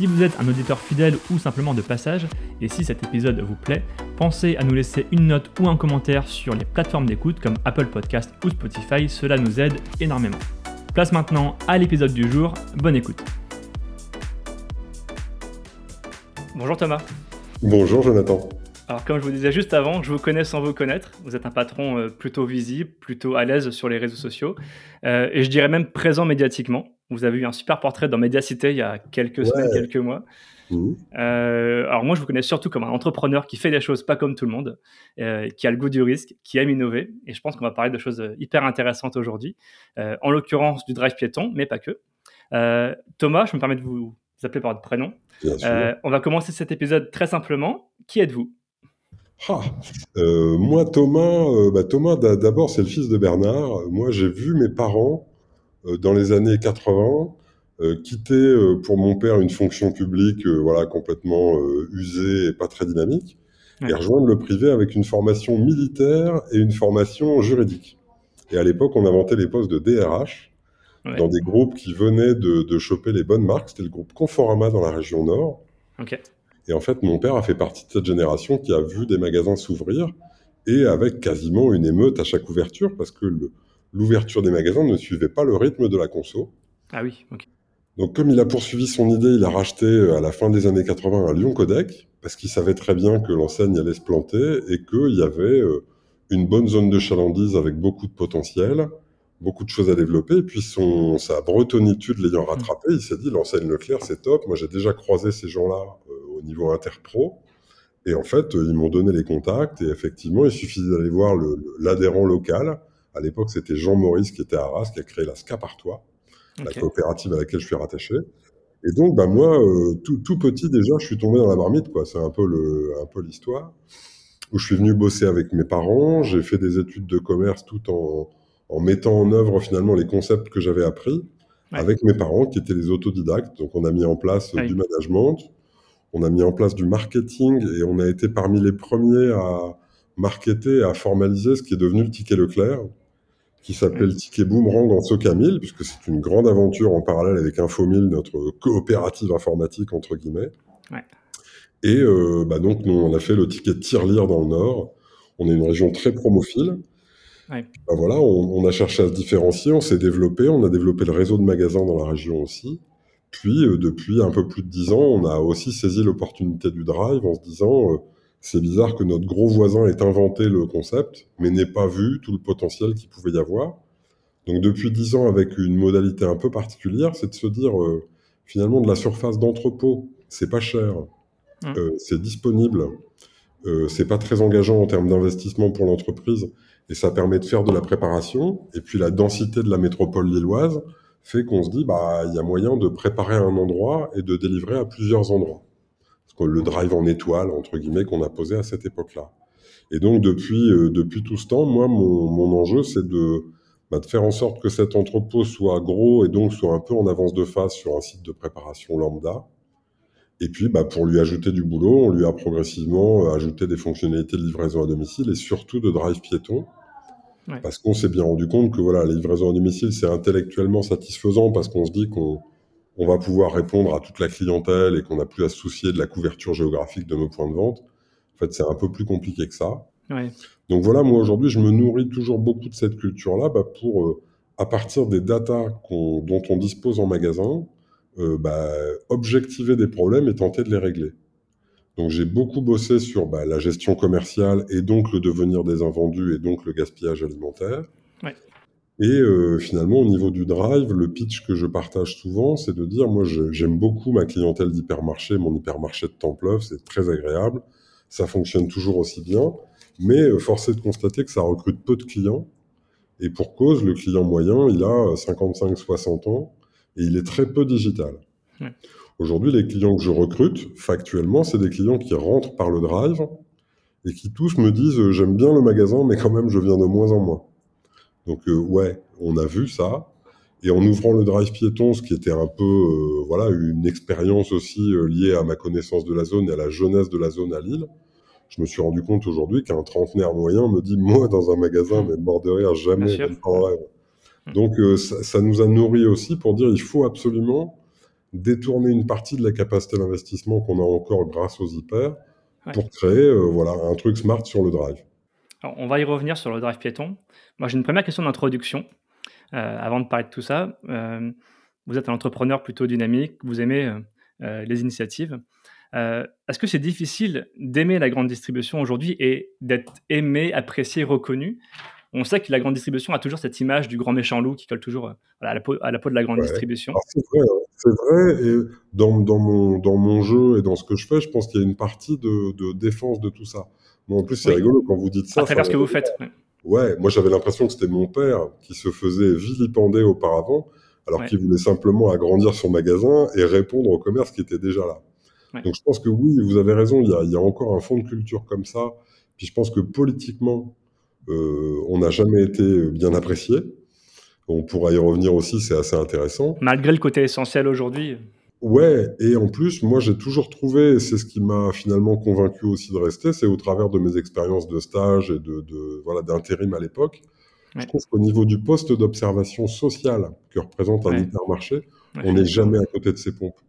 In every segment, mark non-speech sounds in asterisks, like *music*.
Si vous êtes un auditeur fidèle ou simplement de passage, et si cet épisode vous plaît, pensez à nous laisser une note ou un commentaire sur les plateformes d'écoute comme Apple Podcast ou Spotify, cela nous aide énormément. Place maintenant à l'épisode du jour, bonne écoute. Bonjour Thomas. Bonjour Jonathan. Alors comme je vous disais juste avant, je vous connais sans vous connaître. Vous êtes un patron euh, plutôt visible, plutôt à l'aise sur les réseaux sociaux, euh, et je dirais même présent médiatiquement. Vous avez eu un super portrait dans Mediacité il y a quelques semaines, quelques mois. Mmh. Euh, alors moi, je vous connais surtout comme un entrepreneur qui fait des choses pas comme tout le monde, euh, qui a le goût du risque, qui aime innover. Et je pense qu'on va parler de choses hyper intéressantes aujourd'hui, en l'occurrence du drive piéton, mais pas que. Thomas, je me permets de vous appeler par votre prénom. on va commencer cet épisode très simplement. Qui êtes-vous? Ah, moi, Thomas, bah, Thomas d'abord, c'est le fils de Bernard. Moi, j'ai vu mes parents euh, dans les années 80, euh, quitter euh, pour mon père une fonction publique voilà, complètement usée et pas très dynamique, et rejoindre le privé avec une formation militaire et une formation juridique. Et à l'époque, on inventait les postes de DRH dans des groupes qui venaient de, de choper les bonnes marques. C'était le groupe Conforama dans la région Nord. Et en fait, mon père a fait partie de cette génération qui a vu des magasins s'ouvrir et avec quasiment une émeute à chaque ouverture parce que l'ouverture des magasins ne suivait pas le rythme de la conso. Ah oui, ok. Donc comme il a poursuivi son idée, il a racheté euh, à la fin des années 80 un Lyon Codec, parce qu'il savait très bien que l'enseigne allait se planter et qu'il y avait euh, une bonne zone de chalandise avec beaucoup de potentiel, beaucoup de choses à développer. Et puis son, sa bretonitude l'ayant rattrapé, il s'est dit l'enseigne Leclerc, c'est top. Moi, j'ai déjà croisé ces gens-là euh, au niveau interpro. Et en fait, ils m'ont donné les contacts et effectivement, il suffisait d'aller voir l'adhérent local à l'époque, c'était Jean Maurice qui était à Arras, qui a créé la Scapartois, la coopérative à laquelle je suis rattaché. Et donc, bah, moi, euh, tout, tout, petit déjà, je suis tombé dans la marmite, quoi. C'est un peu le, un peu l'histoire. Où je suis venu bosser avec mes parents, j'ai fait des études de commerce tout en, en mettant en œuvre finalement les concepts que j'avais appris avec mes parents qui étaient les autodidactes. Donc, on a mis en place du management, on a mis en place du marketing et on a été parmi les premiers à marketer, à formaliser ce qui est devenu le ticket Leclerc qui s'appelle Ticket Boomerang en Socamille, puisque c'est une grande aventure en parallèle avec Infomil, notre coopérative informatique, entre guillemets. Et euh, bah donc, nous, on a fait le ticket Tirelire dans le Nord. On est une région très promophile. Bah voilà, on, a cherché à se différencier, on s'est développé, on a développé le réseau de magasins dans la région aussi. Puis, euh, depuis un peu plus de dix ans, on a aussi saisi l'opportunité du drive en se disant... Euh, c'est bizarre que notre gros voisin ait inventé le concept, mais n'ait pas vu tout le potentiel qu'il pouvait y avoir. Donc depuis dix ans, avec une modalité un peu particulière, c'est de se dire euh, finalement de la surface d'entrepôt, c'est pas cher, mmh. euh, c'est disponible, euh, c'est pas très engageant en termes d'investissement pour l'entreprise, et ça permet de faire de la préparation. Et puis la densité de la métropole lilloise fait qu'on se dit bah il y a moyen de préparer un endroit et de délivrer à plusieurs endroits le drive en étoile, entre guillemets, qu'on a posé à cette époque-là. Et donc, depuis, euh, depuis tout ce temps, moi, mon, mon enjeu, c'est de, bah, de faire en sorte que cet entrepôt soit gros et donc soit un peu en avance de phase sur un site de préparation lambda. Et puis, bah, pour lui ajouter du boulot, on lui a progressivement euh, ajouté des fonctionnalités de livraison à domicile et surtout de drive piéton. Parce qu'on s'est bien rendu compte que voilà, la livraison à domicile, c'est intellectuellement satisfaisant parce qu'on se dit qu'on on va pouvoir répondre à toute la clientèle et qu'on n'a plus à se soucier de la couverture géographique de nos points de vente. En fait, c'est un peu plus compliqué que ça. Donc voilà, moi aujourd'hui, je me nourris toujours beaucoup de cette culture-là bah, pour, euh, à partir des datas dont on dispose en magasin, euh, bah, objectiver des problèmes et tenter de les régler. Donc j'ai beaucoup bossé sur bah, la gestion commerciale et donc le devenir des invendus et donc le gaspillage alimentaire. Et euh, finalement, au niveau du drive, le pitch que je partage souvent, c'est de dire, moi, j'aime beaucoup ma clientèle d'hypermarché, mon hypermarché de Templeuve, c'est très agréable, ça fonctionne toujours aussi bien, mais euh, force est de constater que ça recrute peu de clients, et pour cause, le client moyen, il a 55-60 ans, et il est très peu digital. Aujourd'hui, les clients que je recrute, factuellement, c'est des clients qui rentrent par le drive, et qui tous me disent j'aime bien le magasin, mais quand même je viens de moins en moins. Donc ouais, on a vu ça. Et en ouvrant le drive piéton, ce qui était un peu euh, voilà une expérience aussi euh, liée à ma connaissance de la zone et à la jeunesse de la zone à Lille, je me suis rendu compte aujourd'hui qu'un trentenaire moyen me dit moi dans un magasin, mais mort de rire, jamais, en rêve. Mmh. Donc euh, ça, ça, nous a nourri aussi pour dire il faut absolument détourner une partie de la capacité d'investissement qu'on a encore grâce aux hyper pour créer voilà un truc smart sur le drive. Alors, on va y revenir sur le drive piéton. Moi j'ai une première question d'introduction. Euh, avant de parler de tout ça, euh, vous êtes un entrepreneur plutôt dynamique, vous aimez euh, les initiatives. Est-ce que c'est difficile d'aimer la grande distribution aujourd'hui et d'être aimé, apprécié, reconnu? On sait que la grande distribution a toujours cette image du grand méchant loup qui colle toujours à, la peau, à, la peau, de la grande distribution. C'est vrai, hein. C'est vrai. Et dans, dans, mon, dans mon jeu et dans ce que je fais, je pense qu'il y a une partie de, de défense de tout ça. Moi, en plus, c'est rigolo quand vous dites ça. À travers ce que vous faites. Ouais, moi j'avais l'impression que c'était mon père qui se faisait vilipender auparavant, alors qu'il voulait simplement agrandir son magasin et répondre au commerce qui était déjà là. Donc je pense que oui, vous avez raison, il y, a, il y, a, encore un fond de culture comme ça. Puis je pense que politiquement, euh, on n'a jamais été bien apprécié. On pourra y revenir aussi, c'est assez intéressant. Malgré le côté essentiel aujourd'hui. Ouais, et en plus, moi j'ai toujours trouvé, c'est ce qui m'a finalement convaincu aussi de rester, c'est au travers de mes expériences de stage et de, de voilà d'intérim à l'époque. Je trouve qu'au niveau du poste d'observation sociale que représente un hypermarché, on n'est jamais à côté de ces pompes.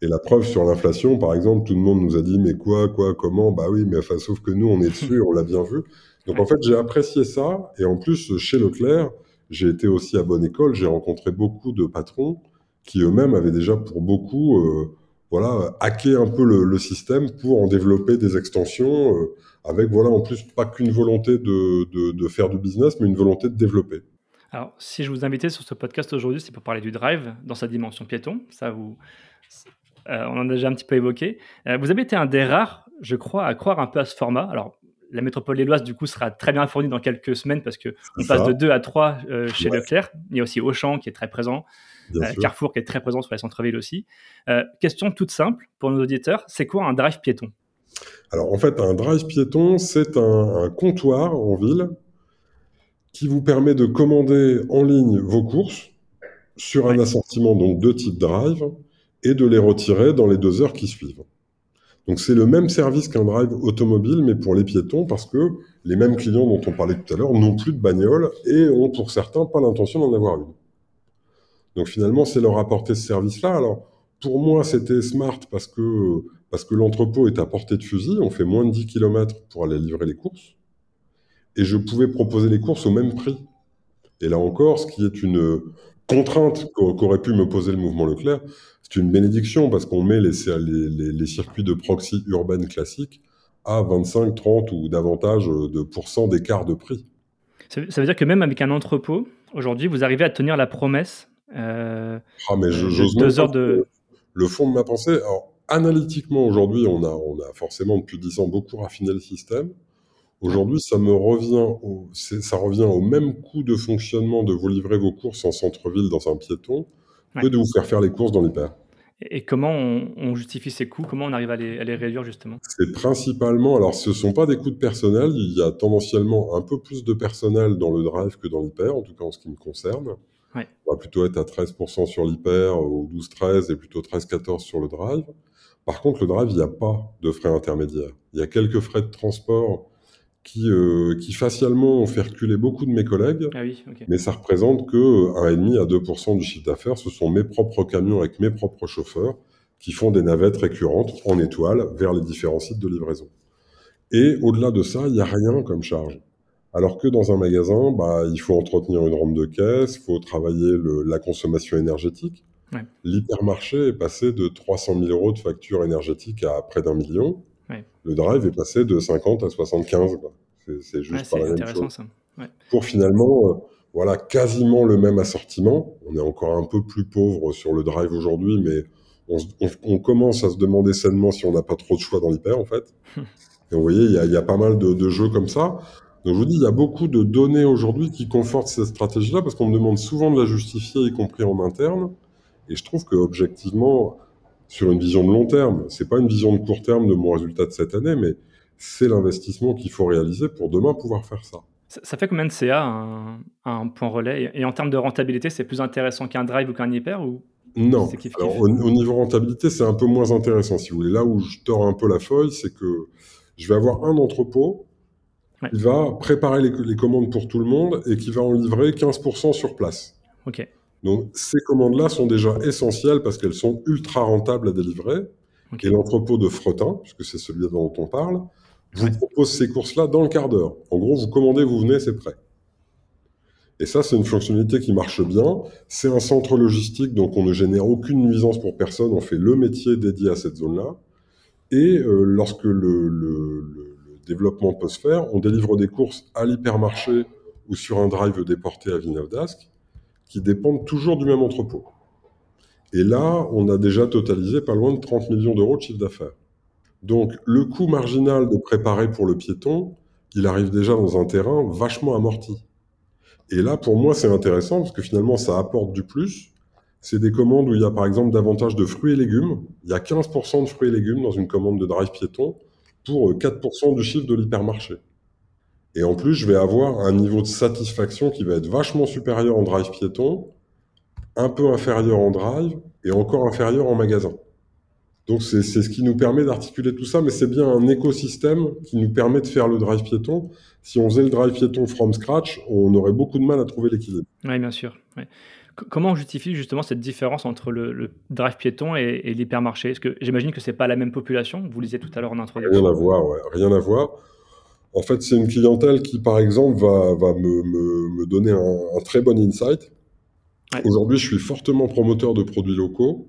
Et la preuve sur l'inflation, par exemple, tout le monde nous a dit mais quoi, quoi, comment? Bah oui, mais enfin, sauf que nous on est *laughs* dessus, on l'a bien vu. Donc en fait, j'ai apprécié ça, et en plus chez Leclerc, j'ai été aussi à bonne école, j'ai rencontré beaucoup de patrons qui eux-mêmes avaient déjà pour beaucoup euh, voilà, hacké un peu le, système pour en développer des extensions, euh, avec voilà en plus pas qu'une volonté de, faire du business, mais une volonté de développer. Alors, si je vous invitais sur ce podcast aujourd'hui, c'est pour parler du drive dans sa dimension piéton. Ça, vous, euh, on en a déjà un petit peu évoqué. vous avez été un des rares, je crois, à croire un peu à ce format. Alors, la métropole lilloise, du coup, sera très bien fournie dans quelques semaines parce qu'on passe de 2 à 3 chez Leclerc. Il y a aussi Auchan qui est très présent. Euh, Carrefour qui est très présent sur les centres-villes aussi. Euh, question toute simple pour nos auditeurs, c'est quoi un drive piéton? Alors en fait, un drive piéton, c'est un, comptoir en ville qui vous permet de commander en ligne vos courses sur un assortiment donc de type drive et de les retirer dans les deux heures qui suivent. Donc c'est le même service qu'un drive automobile, mais pour les piétons, parce que les mêmes clients dont on parlait tout à l'heure n'ont plus de bagnole et ont pour certains pas l'intention d'en avoir une. Donc finalement, c'est leur apporter ce service-là. Alors pour moi, c'était smart parce que, l'entrepôt est à portée de fusil. On fait moins de 10 km pour aller livrer les courses. Et je pouvais proposer les courses au même prix. Et là encore, ce qui est une contrainte qu'aurait pu me poser le mouvement Leclerc, c'est une bénédiction parce qu'on met les, les, les, circuits de proxy urbaine classiques à 25, 30 ou davantage de pourcents d'écart de prix. Ça veut dire que même avec un entrepôt, aujourd'hui, vous arrivez à tenir la promesse euh, ah, mais j'ose deux heures de... Le fond de ma pensée, alors, analytiquement, aujourd'hui, on a, on a forcément depuis 10 ans beaucoup raffiné le système. Aujourd'hui, ça me revient au, ça revient au même coût de fonctionnement de vous livrer vos courses en centre-ville dans un piéton que de vous faire faire les courses dans l'hyper. Et comment on, justifie ces coûts? Comment on arrive à les, à les réduire justement? C'est principalement, alors ce ne sont pas des coûts de personnel, il y a tendanciellement un peu plus de personnel dans le drive que dans l'hyper, en tout cas en ce qui me concerne. On va plutôt être à 13% sur l'hyper ou 12-13 et plutôt 13-14 sur le drive. Par contre, le drive, il n'y a pas de frais intermédiaires. Il y a quelques frais de transport qui, euh, qui facialement ont fait reculer beaucoup de mes collègues, ah mais ça représente que 1,5 à 2% du chiffre d'affaires. Ce sont mes propres camions avec mes propres chauffeurs qui font des navettes récurrentes en étoile vers les différents sites de livraison. Et au-delà de ça, il n'y a rien comme charge. Alors que dans un magasin, bah, il faut entretenir une rampe de caisse, il faut travailler la consommation énergétique. L'hypermarché est passé de 300 000 euros de facture énergétique à près d'un million. Le drive est passé de 50 à 75. C'est juste pas la même chose. Pour finalement, euh, voilà, quasiment le même assortiment. On est encore un peu plus pauvre sur le drive aujourd'hui, mais on, commence à se demander sainement si on n'a pas trop de choix dans l'hyper, en fait. *laughs* Et vous voyez, il y, a pas mal de, de jeux comme ça. Donc je vous dis, il y a beaucoup de données aujourd'hui qui confortent cette stratégie-là parce qu'on me demande souvent de la justifier, y compris en interne. Et je trouve que objectivement, sur une vision de long terme, c'est pas une vision de court terme de mon résultat de cette année, mais c'est l'investissement qu'il faut réaliser pour demain pouvoir faire ça. Ça, fait combien de CA un, un point relais? Et, en termes de rentabilité, c'est plus intéressant qu'un drive ou qu'un hyper ou? Non. au, niveau rentabilité, c'est un peu moins intéressant, si vous voulez. Là où je tords un peu la feuille, c'est que je vais avoir un entrepôt qui va préparer les, commandes pour tout le monde et qui va en livrer 15% sur place. Ok. Donc ces commandes-là sont déjà essentielles parce qu'elles sont ultra rentables à délivrer. Et l'entrepôt de Fretin, puisque c'est celui dont on parle, vous propose ces courses-là dans le quart d'heure. En gros, vous commandez, vous venez, c'est prêt. Et ça, c'est une fonctionnalité qui marche bien. C'est un centre logistique, donc on ne génère aucune nuisance pour personne. On fait le métier dédié à cette zone-là. Et euh, lorsque le, développement peut se faire, on délivre des courses à l'hypermarché ou sur un drive déporté à Villeneuve-d'Ascq qui dépendent toujours du même entrepôt. Et là, on a déjà totalisé pas loin de 30 millions d'euros de chiffre d'affaires. Donc le coût marginal de préparer pour le piéton, il arrive déjà dans un terrain vachement amorti. Et là, pour moi, c'est intéressant parce que finalement, ça apporte du plus. C'est des commandes où il y a par exemple davantage de fruits et légumes. Il y a 15% de fruits et légumes dans une commande de drive piéton pour 4% du chiffre de l'hypermarché. Et en plus, je vais avoir un niveau de satisfaction qui va être vachement supérieur en drive piéton, un peu inférieur en drive et encore inférieur en magasin. Donc c'est ce qui nous permet d'articuler tout ça, mais c'est bien un écosystème qui nous permet de faire le drive piéton. Si on faisait le drive piéton from scratch, on aurait beaucoup de mal à trouver l'équilibre. Oui, bien sûr. Comment on justifie justement cette différence entre le, drive piéton et, l'hypermarché? Est-ce que j'imagine que c'est pas la même population Vous lisiez tout à l'heure en introduction. Rien à voir, ouais. rien à voir. En fait, c'est une clientèle qui, par exemple, va, va me, me, donner un, très bon insight. Aujourd'hui, je suis fortement promoteur de produits locaux.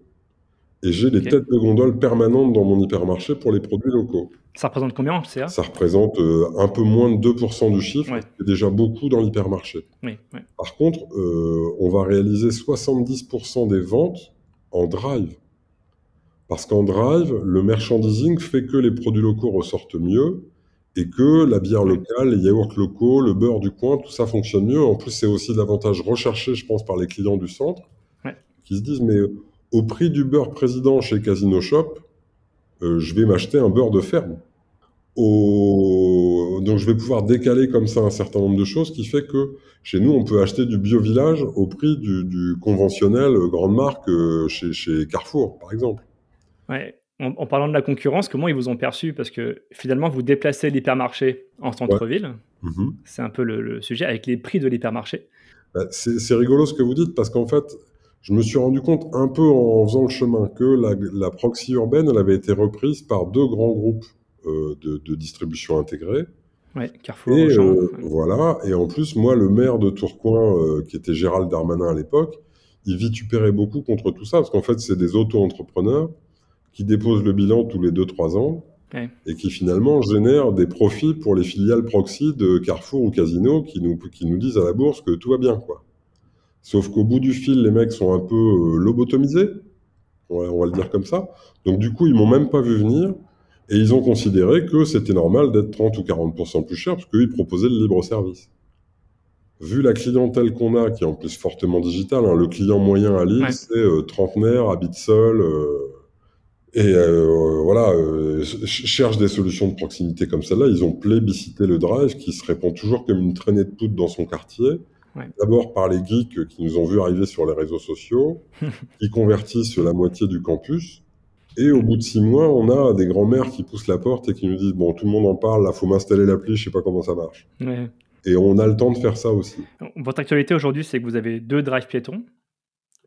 Et j'ai des têtes de gondole permanentes dans mon hypermarché pour les produits locaux. Ça représente combien en CA Ça représente euh, un peu moins de 2% du chiffre, c'est déjà beaucoup dans l'hypermarché. Par contre, euh, on va réaliser 70% des ventes en drive. Parce qu'en drive, le merchandising fait que les produits locaux ressortent mieux et que la bière locale, les yaourts locaux, le beurre du coin, tout ça fonctionne mieux. En plus, c'est aussi davantage recherché, je pense, par les clients du centre qui se disent mais au prix du beurre président chez Casino Shop, euh, je vais m'acheter un beurre de ferme. Donc je vais pouvoir décaler comme ça un certain nombre de choses, qui fait que chez nous, on peut acheter du bio-village au prix du, conventionnel grande marque euh, chez, Carrefour, par exemple. Ouais. En, parlant de la concurrence, comment ils vous ont perçu? Parce que finalement, vous déplacez l'hypermarché en centre-ville. Mhm. C'est un peu le, sujet avec les prix de l'hypermarché. Bah, c'est rigolo ce que vous dites parce qu'en fait, je me suis rendu compte un peu en faisant le chemin que la, proxy urbaine, elle avait été reprise par deux grands groupes euh, de, distribution intégrée. Ouais, Carrefour. Et euh, voilà. Et en plus, moi, le maire de Tourcoing, euh, qui était Gérald Darmanin à l'époque, il vitupérait beaucoup contre tout ça, parce qu'en fait, c'est des auto-entrepreneurs qui déposent le bilan tous les 2-3 ans et qui finalement génèrent des profits pour les filiales proxy de Carrefour ou Casino qui nous, qui nous disent à la bourse que tout va bien, quoi. Sauf qu'au bout du fil, les mecs sont un peu euh, lobotomisés, on va, le dire comme ça. Donc du coup, ils m'ont même pas vu venir et ils ont considéré que c'était normal d'être 30 ou 40% plus cher parce qu'ils proposaient le libre service. Vu la clientèle qu'on a, qui est en plus fortement digitale, hein, le client moyen à Lille, c'est euh, trentenaire, habite seul, euh, et voilà, cherche des solutions de proximité comme celle-là. Ils ont plébiscité le drive, qui se répand toujours comme une traînée de poudre dans son quartier. D'abord par les geeks qui nous ont vu arriver sur les réseaux sociaux, *laughs* qui convertissent la moitié du campus. Et au bout de six mois, on a des grands-mères qui poussent la porte et qui nous disent Bon, tout le monde en parle, là, faut m'installer l'appli, je sais pas comment ça marche. Et on a le temps de faire ça aussi. Votre actualité aujourd'hui, c'est que vous avez deux drives piétons.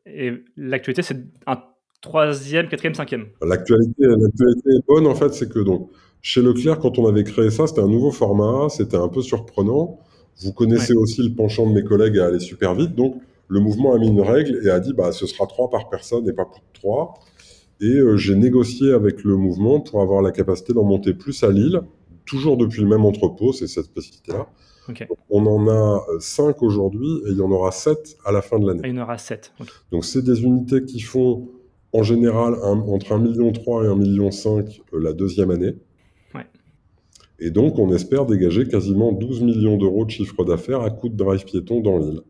Et l'actualité, c'est un troisième, quatrième, cinquième. L'actualité, est bonne, en fait, c'est que donc, chez Leclerc, quand on avait créé ça, c'était un nouveau format, c'était un peu surprenant. Vous connaissez aussi le penchant de mes collègues à aller super vite. Donc, le mouvement a mis une règle et a dit bah, ce sera trois par personne et pas plus de trois. Et euh, j'ai négocié avec le mouvement pour avoir la capacité d'en monter plus à Lille, toujours depuis le même entrepôt, c'est cette spécificité-là. On en a euh, cinq aujourd'hui et il y en aura sept à la fin de l'année. il y en aura sept. Donc, c'est des unités qui font en général entre 1,3 million et 1,5 million euh, la deuxième année. Et donc, on espère dégager quasiment 12 millions d'euros de chiffre d'affaires à coup de drive piéton dans l'île.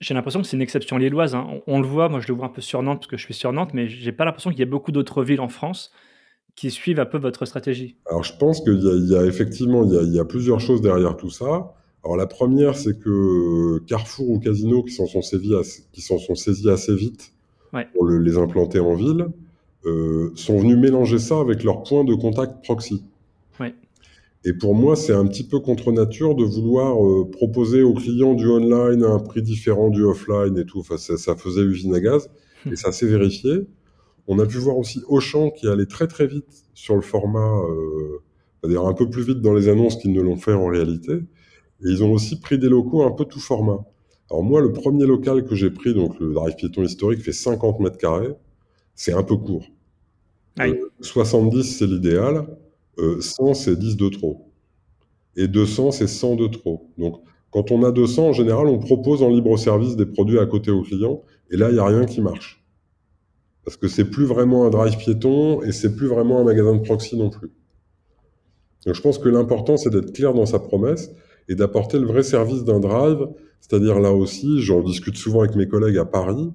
J'ai l'impression que c'est une exception lilloise. Hein. On, le voit, moi je le vois un peu sur Nantes parce que je suis sur Nantes, mais j'ai pas l'impression qu'il y ait beaucoup d'autres villes en France qui suivent un peu votre stratégie Alors, je pense qu'il y, y, a effectivement il y a, il y a plusieurs choses derrière tout ça. Alors, la première, c'est que Carrefour ou Casino, qui s'en sont saisis assez vite ouais. pour le, les implanter en ville, euh, sont venus mélanger ça avec leur point de contact proxy. Ouais. Et pour moi, c'est un petit peu contre nature de vouloir euh, proposer aux clients du online à un prix différent du offline et tout. Enfin, ça, ça faisait usine à gaz et ça s'est vérifié. On a pu voir aussi Auchan qui allait très très vite sur le format, euh, c'est-à-dire un peu plus vite dans les annonces qu'ils ne l'ont fait en réalité. Et ils ont aussi pris des locaux un peu tout format. Alors moi, le premier local que j'ai pris, donc le drive piéton historique, fait 50 mètres carrés. C'est un peu court. Ah oui. Euh, 70, c'est l'idéal. Euh, 100, c'est 10 de trop. Et 200, c'est 100 de trop. Donc, quand on a 200, en général, on propose en libre service des produits à côté aux clients. Et là, il n'y a rien qui marche. Parce que c'est plus vraiment un drive piéton et c'est plus vraiment un magasin de proxy non plus. Donc, je pense que l'important, c'est d'être clair dans sa promesse et d'apporter le vrai service d'un drive. C'est-à-dire là aussi, j'en discute souvent avec mes collègues à Paris.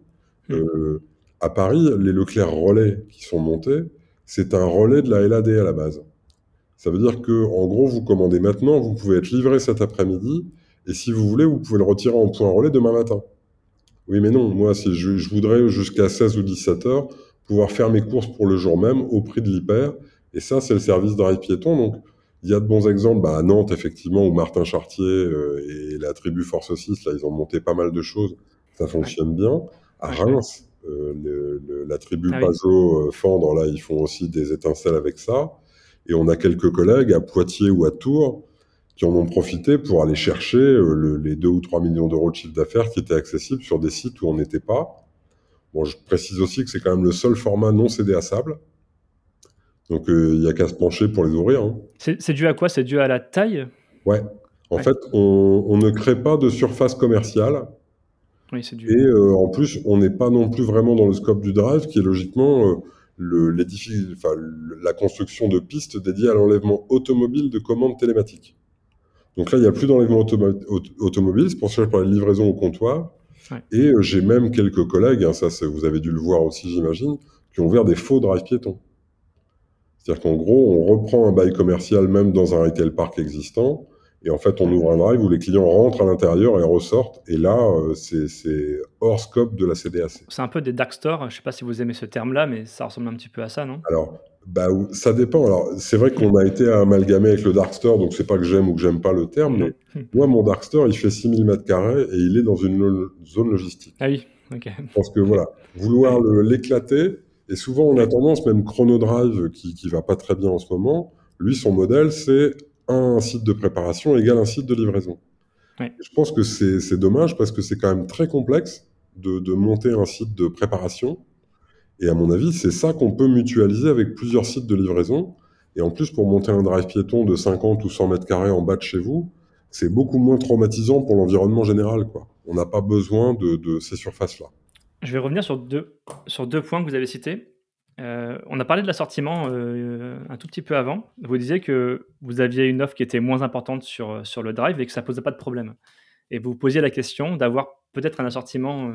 Mmh. Euh, à Paris, les Leclerc relais qui sont montés, c'est un relais de la LAD à la base. Ça veut dire que, en gros, vous commandez maintenant, vous pouvez être livré cet après-midi, et si vous voulez, vous pouvez le retirer en point relais demain matin. Oui, mais non, moi, si je, je voudrais jusqu'à 16 ou 17 heures pouvoir faire mes courses pour le jour même au prix de l'hyper, et ça, c'est le service drive piéton. Donc, il y a de bons exemples bah, à Nantes, effectivement, où Martin Chartier euh, et la tribu Force 6, là, ils ont monté pas mal de choses, ça fonctionne bien. À Reims, euh, le, le, la tribu Ah. Pajot euh, Fendre, là, ils font aussi des étincelles avec ça. Et on a quelques collègues à Poitiers ou à Tours qui en ont profité pour aller chercher euh, le, les 2 ou 3 millions d'euros de chiffre d'affaires qui étaient accessibles sur des sites où on n'était pas. Bon, je précise aussi que c'est quand même le seul format non cédé à sable. Donc, il n'y a qu'à se pencher pour les ouvrir. Hein. C'est dû à quoi? C'est dû à la taille? Ouais. En Ouais. fait, on, on ne crée pas de surface commerciale. Oui, c'est dû. Et euh, en plus, on n'est pas non plus vraiment dans le scope du drive, qui est logiquement euh, le, le- la construction de pistes dédiées à l'enlèvement automobile de commandes télématiques. Donc là, il n'y a plus d'enlèvement automo- aut- automobile, c'est pour ça que je parlais de livraison au comptoir. Ouais. Et euh, j'ai même quelques collègues, hein, ça vous avez dû le voir aussi j'imagine, qui ont ouvert des faux drive piétons. C'est-à-dire qu'en gros, on reprend un bail commercial même dans un retail park existant, et en fait, on ouvre un drive où les clients rentrent à l'intérieur et ressortent, et là, euh, c'est hors scope de la CDAC. C'est un peu des dark stores. Je ne sais pas si vous aimez ce terme-là, mais ça ressemble un petit peu à ça, non? Alors, bah, ça dépend. Alors, c'est vrai qu'on a été amalgamé avec le Dark Store, donc c'est pas que j'aime ou que j'aime pas le terme, mais moi, mon Dark Store, il fait 6000 mètres carrés et il est dans une lo- zone logistique. Ah oui, ok. Je pense que voilà, vouloir l'éclater, et souvent on a tendance, même Chronodrive, qui, qui va pas très bien en ce moment, lui, son modèle, c'est un site de préparation égale un site de livraison. Ouais. Je pense que c'est c'est dommage parce que c'est quand même très complexe de, de monter un site de préparation. Et à mon avis, c'est ça qu'on peut mutualiser avec plusieurs sites de livraison. Et en plus, pour monter un drive piéton de 50 ou 100 mètres carrés en bas de chez vous, c'est beaucoup moins traumatisant pour l'environnement général. Quoi. On n'a pas besoin de, de ces surfaces-là. Je vais revenir sur deux, sur deux points que vous avez cités. Euh, on a parlé de l'assortiment euh, un tout petit peu avant. Vous disiez que vous aviez une offre qui était moins importante sur, sur le drive et que ça posait pas de problème. Et vous posiez la question d'avoir peut-être un assortiment euh,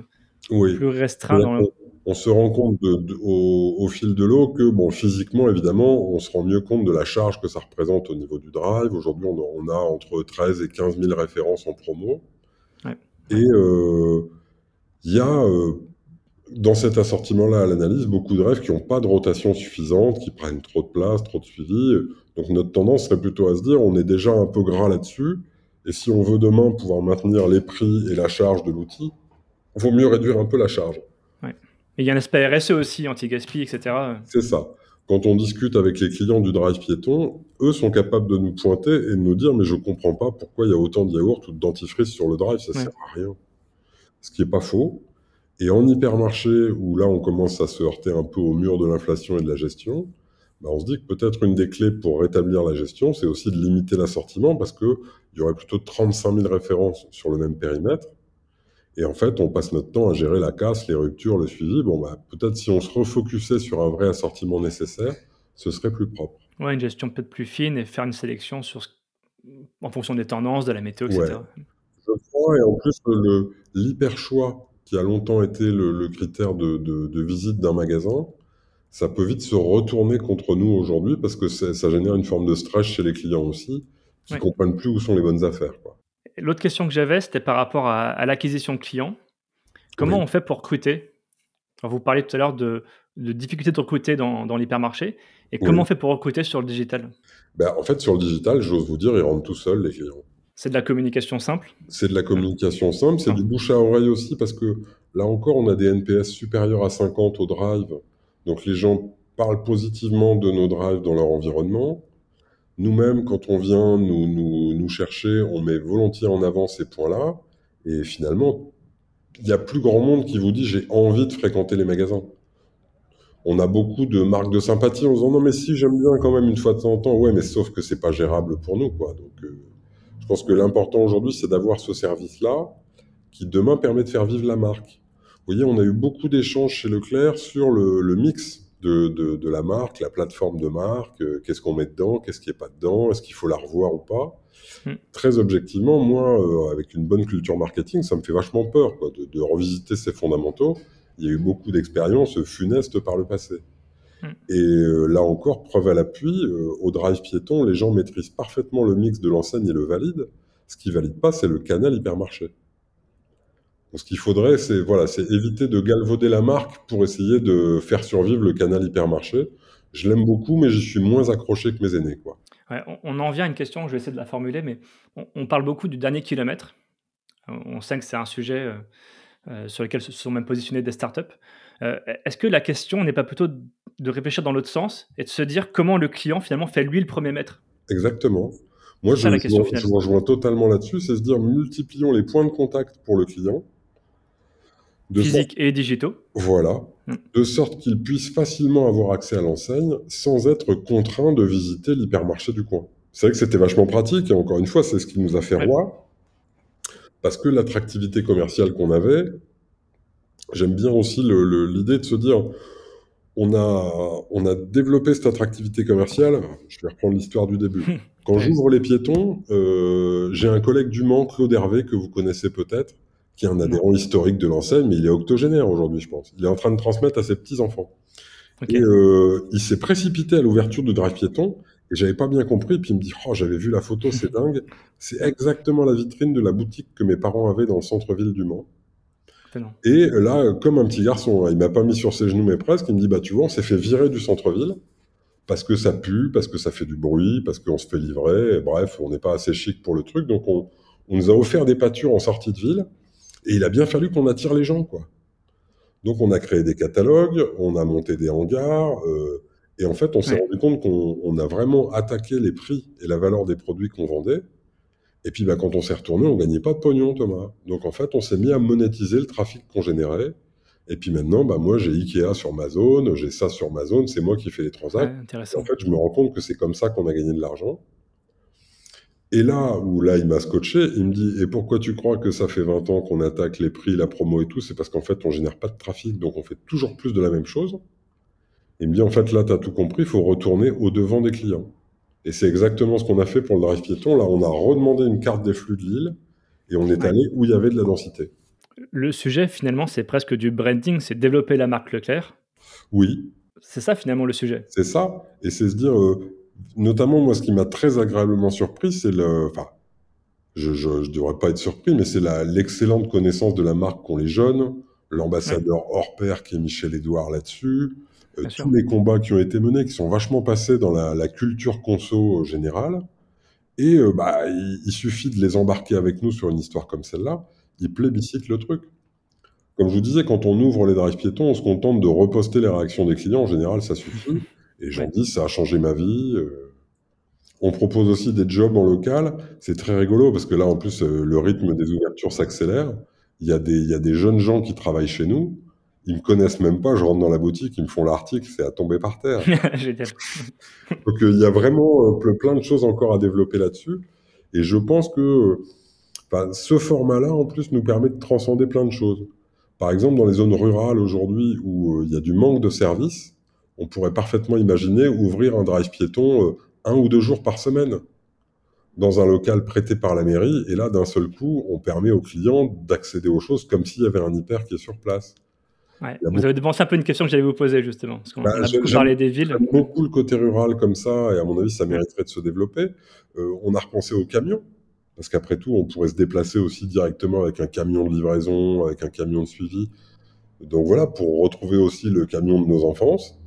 Oui. plus restreint dans le... on, on se rend compte de, de- au, au fil de l'eau que, bon, physiquement, évidemment, on se rend mieux compte de la charge que ça représente au niveau du drive. Aujourd'hui, on, a- on a entre 13 et 15 000 références en promo. Ouais. Et euh, il y a, euh, dans cet assortiment-là, à l'analyse, beaucoup de rêves qui n'ont pas de rotation suffisante, qui prennent trop de place, trop de suivi. Donc notre tendance serait plutôt à se dire, on est déjà un peu gras là-dessus, et si on veut demain pouvoir maintenir les prix et la charge de l'outil, il vaut mieux réduire un peu la charge. Et il y a un aspect RSE aussi, anti-gaspi, etc. C'est ça. Quand on discute avec les clients du drive piéton, eux sont capables de nous pointer et de nous dire mais je comprends pas pourquoi il y a autant de yaourts ou de dentifrice sur le drive, ça Ouais. sert à rien. Ce qui est pas faux. Et en hypermarché, où là on commence à se heurter un peu au mur de l'inflation et de la gestion, bah, on se dit que peut-être une des clés pour rétablir la gestion, c'est aussi de limiter l'assortiment parce que il y aurait plutôt 35 000 références sur le même périmètre. Et en fait, on passe notre temps à gérer la casse, les ruptures, le suivi. Bon, bah, peut-être si on se refocusait sur un vrai assortiment nécessaire, ce serait plus propre. Ouais, une gestion peut-être plus fine et faire une sélection sur ce- en fonction des tendances, de la météo, etc. Ouais. Je crois, et en plus, le- l'hyper choix, qui a longtemps été le, le critère de, de- de visite d'un magasin, ça peut vite se retourner contre nous aujourd'hui parce que ça génère une forme de stress chez les clients aussi, qui ne comprennent plus où sont les bonnes affaires. L'autre question que j'avais, c'était par rapport à, l'acquisition de clients. Comment on fait pour recruter? Vous parliez tout à l'heure de, de difficultés de recruter dans, dans l'hypermarché. Et comment on fait pour recruter sur le digital? Ben, En fait, sur le digital, j'ose vous dire, ils rentrent tout seuls, les clients. C'est de la communication simple C'est de la communication simple, c'est du bouche à oreille aussi, parce que là encore, on a des NPS supérieurs à 50 au drive. Donc les gens parlent positivement de nos drives dans leur environnement. Nous-mêmes, quand on vient nous, nous, nous, chercher, on met volontiers en avant ces points-là. Et finalement, il y a plus grand monde qui vous dit j'ai envie de fréquenter les magasins on a beaucoup de marques de sympathie en disant non mais si j'aime bien quand même une fois de temps en temps ouais mais sauf que c'est pas gérable pour nous quoi donc euh, je pense que l'important aujourd'hui c'est d'avoir ce service là qui demain permet de faire vivre la marque vous voyez on a eu beaucoup d'échanges chez Leclerc sur le, mix de, de, la marque la plateforme de marque euh, qu'est-ce qu'on met dedans qu'est-ce qui est pas dedans est-ce qu'il faut la revoir ou pas hmm. Très objectivement, moi, euh, avec une bonne culture marketing, ça me fait vachement peur quoi, de, de revisiter ces fondamentaux il y a eu beaucoup d'expériences funestes par le passé. Hmm. Et euh, là encore, preuve à l'appui, euh, au drive piéton, les gens maîtrisent parfaitement le mix de l'enseigne et le valide. Ce qui valide pas, c'est le canal hypermarché. Donc, ce qu'il faudrait, c'est voilà, c'est éviter de galvauder la marque pour essayer de faire survivre le canal hypermarché. Je l'aime beaucoup, mais j'y suis moins accroché que mes aînés. Quoi. on, en vient à une question, je vais essayer de la formuler, mais on, parle beaucoup du dernier kilomètre. On sait que c'est un sujet euh, euh, sur lesquels se sont même positionnées des startups. Euh, est-ce que la question n'est pas plutôt de réfléchir dans l'autre sens et de se dire comment le client finalement fait lui le premier mètre Exactement. Moi, je, je, rejoins totalement là-dessus, c'est se dire multiplions les points de contact pour le client. De Physiques et digitaux. Voilà. Hmm. De sorte qu'il puisse facilement avoir accès à l'enseigne sans être contraint de visiter l'hypermarché du coin. C'est vrai que c'était vachement pratique, et encore une fois, c'est ce qui nous a fait roi parce que l'attractivité commerciale qu'on avait, j'aime bien aussi l'idée de se dire, on a, on a développé cette attractivité commerciale. Je vais reprendre l'histoire du début. *laughs* Quand j'ouvre les piétons, euh, j'ai un collègue du Mans, Claude Hervé, que vous connaissez peut-être, qui est un adhérent historique de l'enseigne, mais il est octogénaire aujourd'hui, je pense. Il est en train de transmettre à ses petits-enfants. Et euh, il s'est précipité à l'ouverture du drive piéton et j'avais pas bien compris. Puis il me dit Oh, j'avais vu la photo, c'est *laughs* dingue. C'est exactement la vitrine de la boutique que mes parents avaient dans le centre-ville du Mans. Et là, comme un petit garçon, hein, il m'a pas mis sur ses genoux, mais presque. Il me dit Bah, tu vois, on s'est fait virer du centre-ville parce que ça pue, parce que ça fait du bruit, parce qu'on se fait livrer. bref, on n'est pas assez chic pour le truc. Donc, on, on, nous a offert des pâtures en sortie de ville. Et il a bien fallu qu'on attire les gens, quoi. Donc, on a créé des catalogues, on a monté des hangars. Euh, et en fait, on s'est rendu compte qu'on a vraiment attaqué les prix et la valeur des produits qu'on vendait. Et puis, bah, quand on s'est retourné, on gagnait pas de pognon, Thomas. Donc, en fait, on s'est mis à monétiser le trafic qu'on générait. Et puis maintenant, bah, moi, j'ai Ikea sur ma zone, j'ai ça sur ma zone, c'est moi qui fais les transactions. en fait, je me rends compte que c'est comme ça qu'on a gagné de l'argent. Et là où là, il m'a scotché, il me dit Et pourquoi tu crois que ça fait 20 ans qu'on attaque les prix, la promo et tout? C'est parce qu'en fait, on génère pas de trafic, donc on fait toujours plus de la même chose. Il me dit, en fait, là, tu as tout compris, il faut retourner au devant des clients. Et c'est exactement ce qu'on a fait pour le drive piéton. Là, on a redemandé une carte des flux de l'île et on est allé où il y avait de la densité. Le sujet, finalement, c'est presque du branding, c'est développer la marque Leclerc. Oui. C'est ça, finalement, le sujet. C'est ça. Et c'est se dire, euh, notamment, moi, ce qui m'a très agréablement surpris, c'est le. Enfin, je ne devrais pas être surpris, mais c'est l'excellente connaissance de la marque qu'ont les jeunes, l'ambassadeur hors pair qui est Michel Edouard là-dessus, euh, tous les combats qui ont été menés, qui sont vachement passés dans la, culture conso euh, générale. Et euh, bah, il, suffit de les embarquer avec nous sur une histoire comme celle-là, ils plébiscitent le truc. Comme je vous disais, quand on ouvre les drives piétons, on se contente de reposter les réactions des clients. En général, ça suffit. Et j'en dis, ça a changé ma vie. On propose aussi des jobs en local. C'est très rigolo parce que là, en plus, le rythme des ouvertures s'accélère. Il y, a des, il y a des jeunes gens qui travaillent chez nous ils me connaissent même pas, je rentre dans la boutique, ils me font l'article, c'est à tomber par terre. *laughs* Donc euh, il y a vraiment euh, plein de choses encore à développer là-dessus. Et je pense que ce format-là, en plus, nous permet de transcender plein de choses. Par exemple, dans les zones rurales aujourd'hui où euh, il y a du manque de services, on pourrait parfaitement imaginer ouvrir un drive piéton un ou deux jours par semaine dans un local prêté par la mairie. Et là, d'un seul coup, on permet aux clients d'accéder aux choses comme s'il y avait un hyper qui est sur place. Vous avez devancé un peu une question que j'allais vous poser justement, parce qu'on bah, a beaucoup parlé des villes. beaucoup le côté rural comme ça, et à mon avis, ça mériterait de se développer. Euh, on a repensé aux camions, parce qu'après tout, on pourrait se déplacer aussi directement avec un camion de livraison, avec un camion de suivi. Donc voilà, pour retrouver aussi le camion de nos enfances.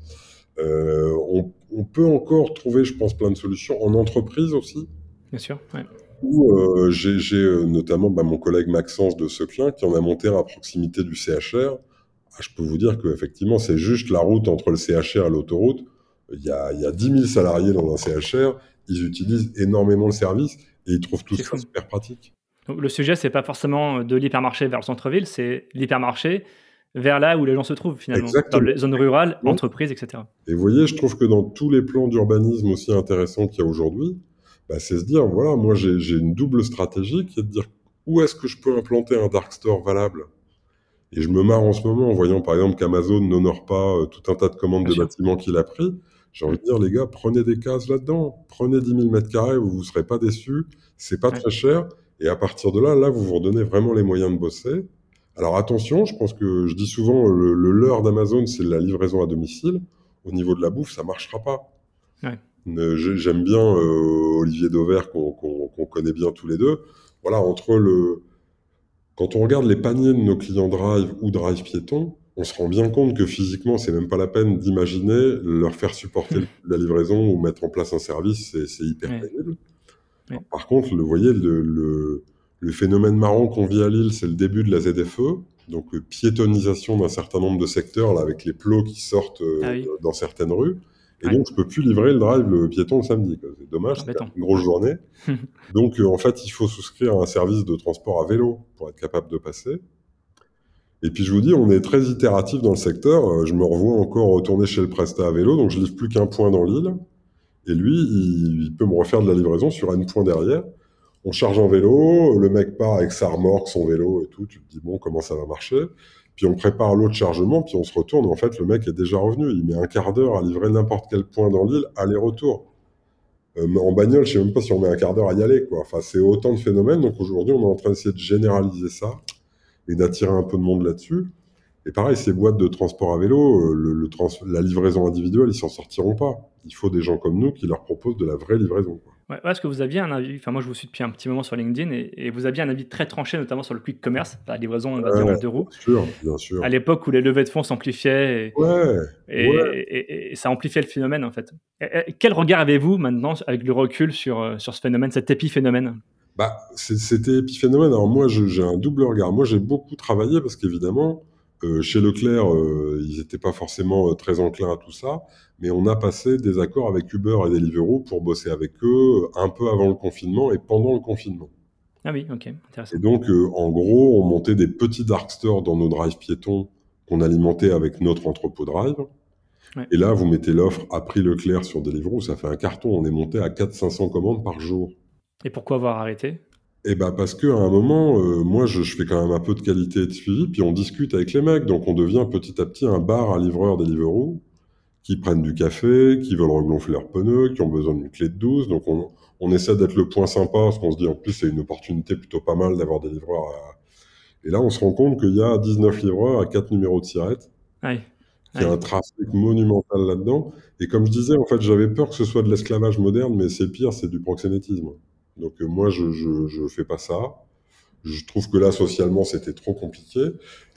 Euh, on, peut encore trouver, je pense, plein de solutions en entreprise aussi. Bien sûr, ouais. Euh, j'ai notamment bah, mon collègue Maxence de Seclin qui en a monté à proximité du CHR je peux vous dire qu'effectivement, c'est juste la route entre le CHR et l'autoroute. Il y, a, il y a 10 000 salariés dans un CHR, ils utilisent énormément le service et ils trouvent tout ça super pratique. Donc, le sujet, c'est pas forcément de l'hypermarché vers le centre-ville, c'est l'hypermarché vers là où les gens se trouvent finalement, dans les zones rurales, entreprises, etc. Et vous voyez, je trouve que dans tous les plans d'urbanisme aussi intéressants qu'il y a aujourd'hui, bah, c'est se dire, voilà, moi j'ai une double stratégie qui est de dire où est-ce que je peux implanter un dark store valable? Et je me marre en ce moment en voyant par exemple qu'Amazon n'honore pas euh, tout un tas de commandes de bâtiments qu'il a pris. J'ai envie de dire, les gars, prenez des cases là-dedans. Prenez 10 000 mètres carrés, vous ne serez pas déçus. C'est pas très cher. Et à partir de là, là, vous vous redonnez vraiment les moyens de bosser. Alors attention, je pense que je dis souvent, le, le leurre d'Amazon, c'est la livraison à domicile. Au niveau de la bouffe, ça marchera pas. Ouais. J'aime bien euh, Olivier Dauvert, qu'on connaît bien tous les deux. Voilà, entre le, quand on regarde les paniers de nos clients Drive ou Drive piéton, on se rend bien compte que physiquement, c'est même pas la peine d'imaginer leur faire supporter *laughs* la livraison ou mettre en place un service, c'est hyper pénible. Par contre, vous voyez, le, phénomène marrant qu'on vit à Lille, c'est le début de la ZFE, donc piétonisation d'un certain nombre de secteurs, là, avec les plots qui sortent euh, ah dans certaines rues. Et donc, je peux plus livrer le drive le piéton le samedi. C'est dommage, c'est une grosse journée. *laughs* donc, euh, en fait, il faut souscrire à un service de transport à vélo pour être capable de passer. Et puis, je vous dis, on est très itératif dans le secteur. Euh, je me revois encore retourner chez le Presta à vélo, donc je livre plus qu'un point dans l'île. Et lui, il, peut me refaire de la livraison sur un point derrière. On charge en vélo, le mec part avec sa remorque, son vélo et tout. Tu te dis, bon, comment ça va marcher? Puis on prépare l'autre chargement, puis on se retourne. En fait, le mec est déjà revenu. Il met un quart d'heure à livrer n'importe quel point dans l'île, aller-retour. Euh, en bagnole, je sais même pas si on met un quart d'heure à y aller. Quoi. Enfin, c'est autant de phénomènes. Donc aujourd'hui, on est en train d'essayer de généraliser ça et d'attirer un peu de monde là-dessus. Et pareil, ces boîtes de transport à vélo, euh, la livraison individuelle, ils s'en sortiront pas. Il faut des gens comme nous qui leur proposent de la vraie livraison. Ouais, est-ce que vous aviez un avis, enfin moi je vous suis depuis un petit moment sur LinkedIn et, vous aviez un avis très tranché notamment sur le quick commerce, la livraison dire en deux roues. Bien sûr, bien sûr. À l'époque où les levées de fonds s'amplifiaient et, et, ça amplifiait le phénomène en fait. quel regard avez-vous maintenant avec le recul sur, euh, sur ce phénomène, cet épiphénomène? Bah, C'était épiphénomène, alors moi j'ai un double regard. Moi j'ai beaucoup travaillé parce qu'évidemment, euh, chez Leclerc, euh, ils n'étaient pas forcément très enclins à tout ça mais on a passé des accords avec Uber et Deliveroo pour bosser avec eux un peu avant le confinement et pendant le confinement. Ah oui, ok, intéressant. Et donc, euh, en gros, on montait des petits dark stores dans nos drives piétons qu'on alimentait avec notre entrepôt drive. Et là, vous mettez l'offre à prix Leclerc sur Deliveroo, ça fait un carton. On est monté à 400-500 commandes par jour. Et pourquoi avoir arrêté? Eh ben parce qu'à un moment, euh, moi je, fais quand même un peu de qualité et de suivi, puis on discute avec les mecs, donc on devient petit à petit un bar à livreur Deliveroo qui prennent du café, qui veulent regonfler leurs pneus, qui ont besoin d'une clé de 12. Donc on, on essaie d'être le point sympa, parce qu'on se dit en plus c'est une opportunité plutôt pas mal d'avoir des livreurs. Et là on se rend compte qu'il y a 19 livreurs à 4 numéros de sirettes. Il y a un trafic monumental là-dedans. Et comme je disais, en fait, j'avais peur que ce soit de l'esclavage moderne, mais c'est pire, c'est du proxénétisme. Donc euh, moi, je, je, je fais pas ça. Je trouve que là, socialement, c'était trop compliqué.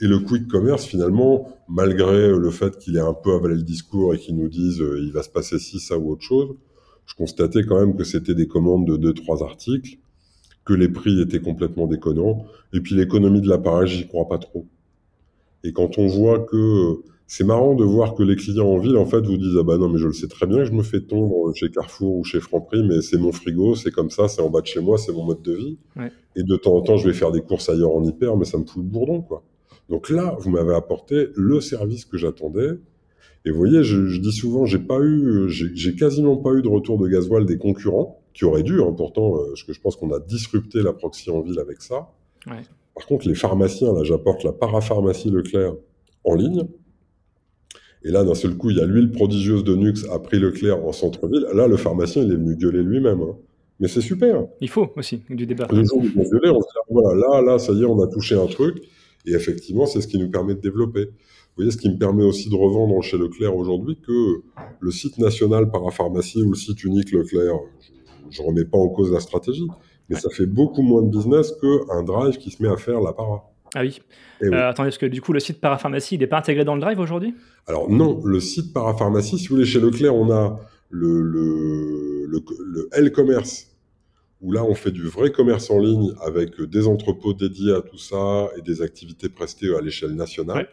Et le quick commerce, finalement, malgré le fait qu'il ait un peu avalé le discours et qu'il nous dise euh, il va se passer ci, ça ou autre chose, je constatais quand même que c'était des commandes de deux, trois articles, que les prix étaient complètement déconnants. Et puis l'économie de l'appareil, j'y crois pas trop. Et quand on voit que c'est marrant de voir que les clients en ville, en fait, vous disent Ah bah non, mais je le sais très bien que je me fais tondre chez Carrefour ou chez Franprix, mais c'est mon frigo, c'est comme ça, c'est en bas de chez moi, c'est mon mode de vie. Et de temps en temps, je vais faire des courses ailleurs en hyper, mais ça me fout le bourdon, quoi. Donc là, vous m'avez apporté le service que j'attendais. Et vous voyez, je, dis souvent, j'ai pas eu, j'ai quasiment pas eu de retour de gasoil des concurrents, qui auraient dû, hein, pourtant, euh, parce que je pense qu'on a disrupté la proxy en ville avec ça. Par contre, les pharmaciens, là, j'apporte la parapharmacie Leclerc en ligne. Et là, d'un seul coup, il y a l'huile prodigieuse de Nux à prix Leclerc en centre-ville. Là, le pharmacien, il est venu gueuler lui-même. Hein. Mais c'est super. Il faut aussi du débat. Les gens vont gueuler, on se dit, voilà, là, là, ça y est, on a touché un truc. Et effectivement, c'est ce qui nous permet de développer. Vous voyez, ce qui me permet aussi de revendre chez Leclerc aujourd'hui que le site national parapharmacie ou le site unique Leclerc, je ne remets pas en cause la stratégie, mais ça fait beaucoup moins de business qu'un drive qui se met à faire la para. Ah oui. Euh, attendez, parce que du coup, le site parapharmacie, il n'est pas intégré dans le drive aujourd'hui? Alors non, le site parapharmacie, si vous voulez, chez Leclerc, on a le, le, le, L-commerce, où là, on fait du vrai commerce en ligne avec des entrepôts dédiés à tout ça et des activités prestées à l'échelle nationale.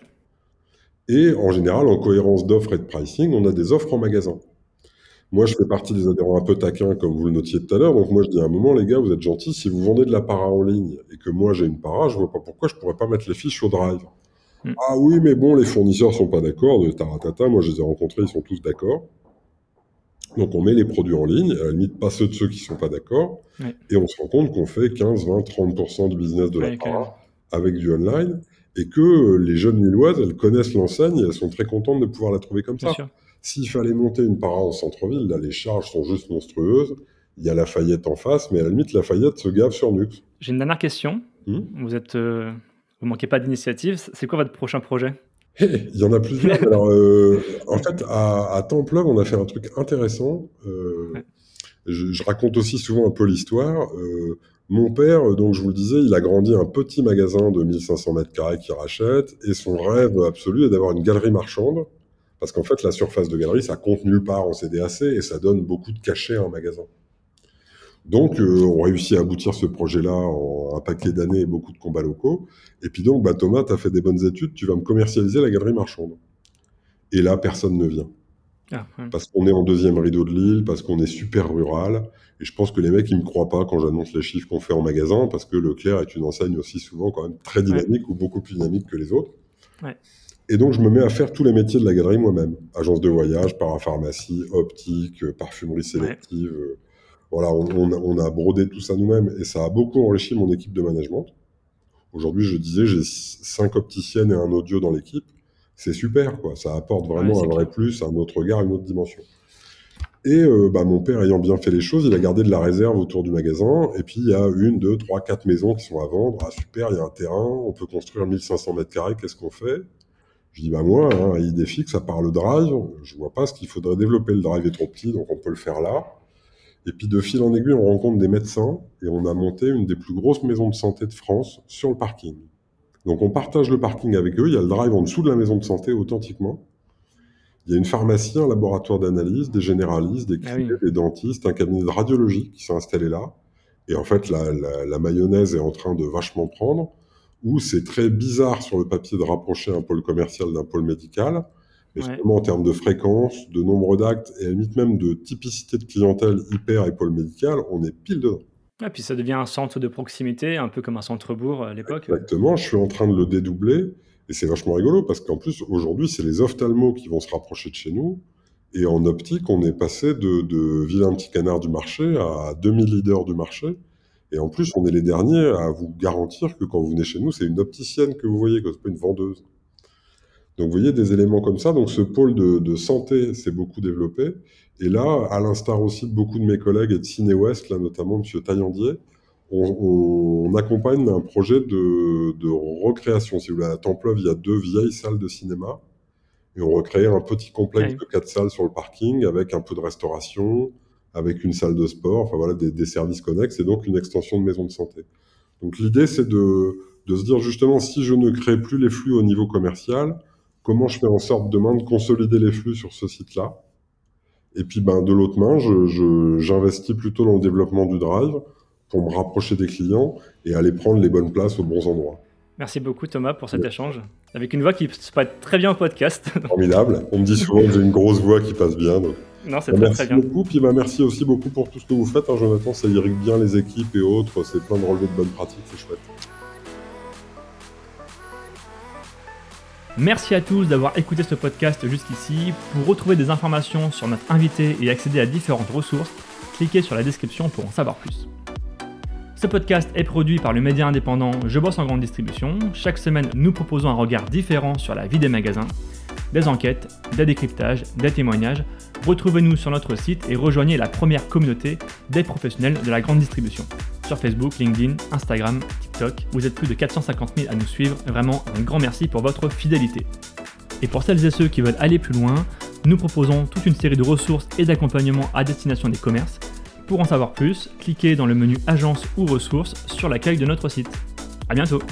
Et en général, en cohérence d'offres et de pricing, on a des offres en magasin. Moi, je fais partie des adhérents un peu taquins, comme vous le notiez tout à l'heure. Donc, moi, je dis à un moment, les gars, vous êtes gentils. Si vous vendez de la para en ligne et que moi, j'ai une para, je vois pas pourquoi je pourrais pas mettre les fiches au drive. Hmm. Ah oui, mais bon, les fournisseurs sont pas d'accord. De taratata, moi, je les ai rencontrés, ils sont tous d'accord. Donc, on met les produits en ligne, à la limite, pas ceux de ceux qui sont pas d'accord. Et on se rend compte qu'on fait 15, 20, 30% de business de la para avec du online. Et que les jeunes Lilloises, elles connaissent l'enseigne et elles sont très contentes de pouvoir la trouver comme ça. S'il fallait monter une para en centre-ville, là, les charges sont juste monstrueuses. Il y a Lafayette en face, mais à la limite, Lafayette se gave sur Nux. J'ai une dernière question. Hmm vous êtes, euh, vous manquez pas d'initiative. C'est quoi votre prochain projet? Il y en a plusieurs. *laughs* Alors, euh, en fait, à, à Templeuve, on a fait un truc intéressant. Euh, je, je, raconte aussi souvent un peu l'histoire. Euh, mon père, donc je vous le disais, il a grandi un petit magasin de 1500 mètres carrés qu'il rachète, et son rêve absolu est d'avoir une galerie marchande parce qu'en fait, la surface de galerie, ça compte nulle part en CDAC et ça donne beaucoup de cachets à un magasin. Donc, euh, on réussit à aboutir ce projet-là en un paquet d'années et beaucoup de combats locaux. Et puis donc, bah, Thomas, tu as fait des bonnes études, tu vas me commercialiser la galerie marchande. Et là, personne ne vient. Ah, parce qu'on est en deuxième rideau de l'île, parce qu'on est super rural. Et je pense que les mecs, ils me croient pas quand j'annonce les chiffres qu'on fait en magasin, parce que Leclerc est une enseigne aussi souvent quand même très dynamique ou beaucoup plus dynamique que les autres. Ouais. Et donc, je me mets à faire tous les métiers de la galerie moi-même. Agence de voyage, parapharmacie, optique, parfumerie sélective. Euh, voilà, on, a brodé tout ça nous-mêmes et ça a beaucoup enrichi mon équipe de management. Aujourd'hui, je disais, j'ai cinq opticiennes et un audio dans l'équipe. C'est super, quoi. Ça apporte vraiment un vrai plus, un autre regard, une autre dimension. Et euh, bah, mon père ayant bien fait les choses, il a gardé de la réserve autour du magasin. Et puis il y a une, deux, trois, quatre maisons qui sont à vendre. Ah super, il y a un terrain, on peut construire 1500 mètres carrés. Qu'est-ce qu'on fait? Je dis, bah moi, hein, idée fixe, à part le drive, je vois pas ce qu'il faudrait développer. Le drive est trop petit, donc on peut le faire là. Et puis de fil en aiguille, on rencontre des médecins et on a monté une des plus grosses maisons de santé de France sur le parking. Donc on partage le parking avec eux. Il y a le drive en dessous de la maison de santé, authentiquement. Il y a une pharmacie, un laboratoire d'analyse, des généralistes, des ah kinés, des dentistes, un cabinet de radiologie qui s'est installé là. Et en fait, la, la mayonnaise est en train de vachement prendre où c'est très bizarre sur le papier de rapprocher un pôle commercial d'un pôle médical. Mais justement, en termes de fréquence, de nombre d'actes et à limite même de typicité de clientèle hyper et pôle médical, on est pile dedans. Et puis ça devient un centre de proximité, un peu comme un centre-bourg à l'époque. Exactement, je suis en train de le dédoubler et c'est vachement rigolo parce qu'en plus, aujourd'hui, c'est les ophtalmos qui vont se rapprocher de chez nous. Et en optique, on est passé de, de vilain petit canard du marché à 2000 leaders du marché. Et en plus, on est les derniers à vous garantir que quand vous venez chez nous, c'est une opticienne que vous voyez, que c'est pas une vendeuse. Donc, vous voyez des éléments comme ça. Donc, ce pôle de, santé s'est beaucoup développé. Et là, à l'instar aussi de beaucoup de mes collègues et de Ciné West, là, notamment M. Taillandier, on, accompagne un projet de, recréation. Si vous voulez, à Templeuve, il y a deux vieilles salles de cinéma. Et on recrée un petit complexe de quatre salles sur le parking avec un peu de restauration, avec une salle de sport, enfin voilà, des, services connexes et donc une extension de maison de santé. Donc l'idée, c'est de, de, se dire justement, si je ne crée plus les flux au niveau commercial, comment je fais en sorte demain de consolider les flux sur ce site-là? Et puis ben, de l'autre main, j'investis plutôt dans le développement du drive pour me rapprocher des clients et aller prendre les bonnes places aux bons endroits. Merci beaucoup Thomas pour cet échange, avec une voix qui se passe très bien au podcast. *laughs* Formidable, on me dit souvent que j'ai une grosse voix qui passe bien. Donc... Non, c'est bah, très, très, beaucoup. Puis bah, merci aussi beaucoup pour tout ce que vous faites, hein, Jonathan. Ça irrigue bien les équipes et autres. C'est plein de relevés de bonnes pratiques, c'est chouette. Merci à tous d'avoir écouté ce podcast jusqu'ici. Pour retrouver des informations sur notre invité et accéder à différentes ressources, cliquez sur la description pour en savoir plus. Ce podcast est produit par le média indépendant Je bosse en grande distribution. Chaque semaine, nous proposons un regard différent sur la vie des magasins, des enquêtes, des décryptages, des témoignages. Retrouvez-nous sur notre site et rejoignez la première communauté des professionnels de la grande distribution. Sur Facebook, LinkedIn, Instagram, TikTok, vous êtes plus de 450 000 à nous suivre. Vraiment, un grand merci pour votre fidélité. Et pour celles et ceux qui veulent aller plus loin, nous proposons toute une série de ressources et d'accompagnements à destination des commerces pour en savoir plus, cliquez dans le menu Agence ou ressources sur l'accueil de notre site. À bientôt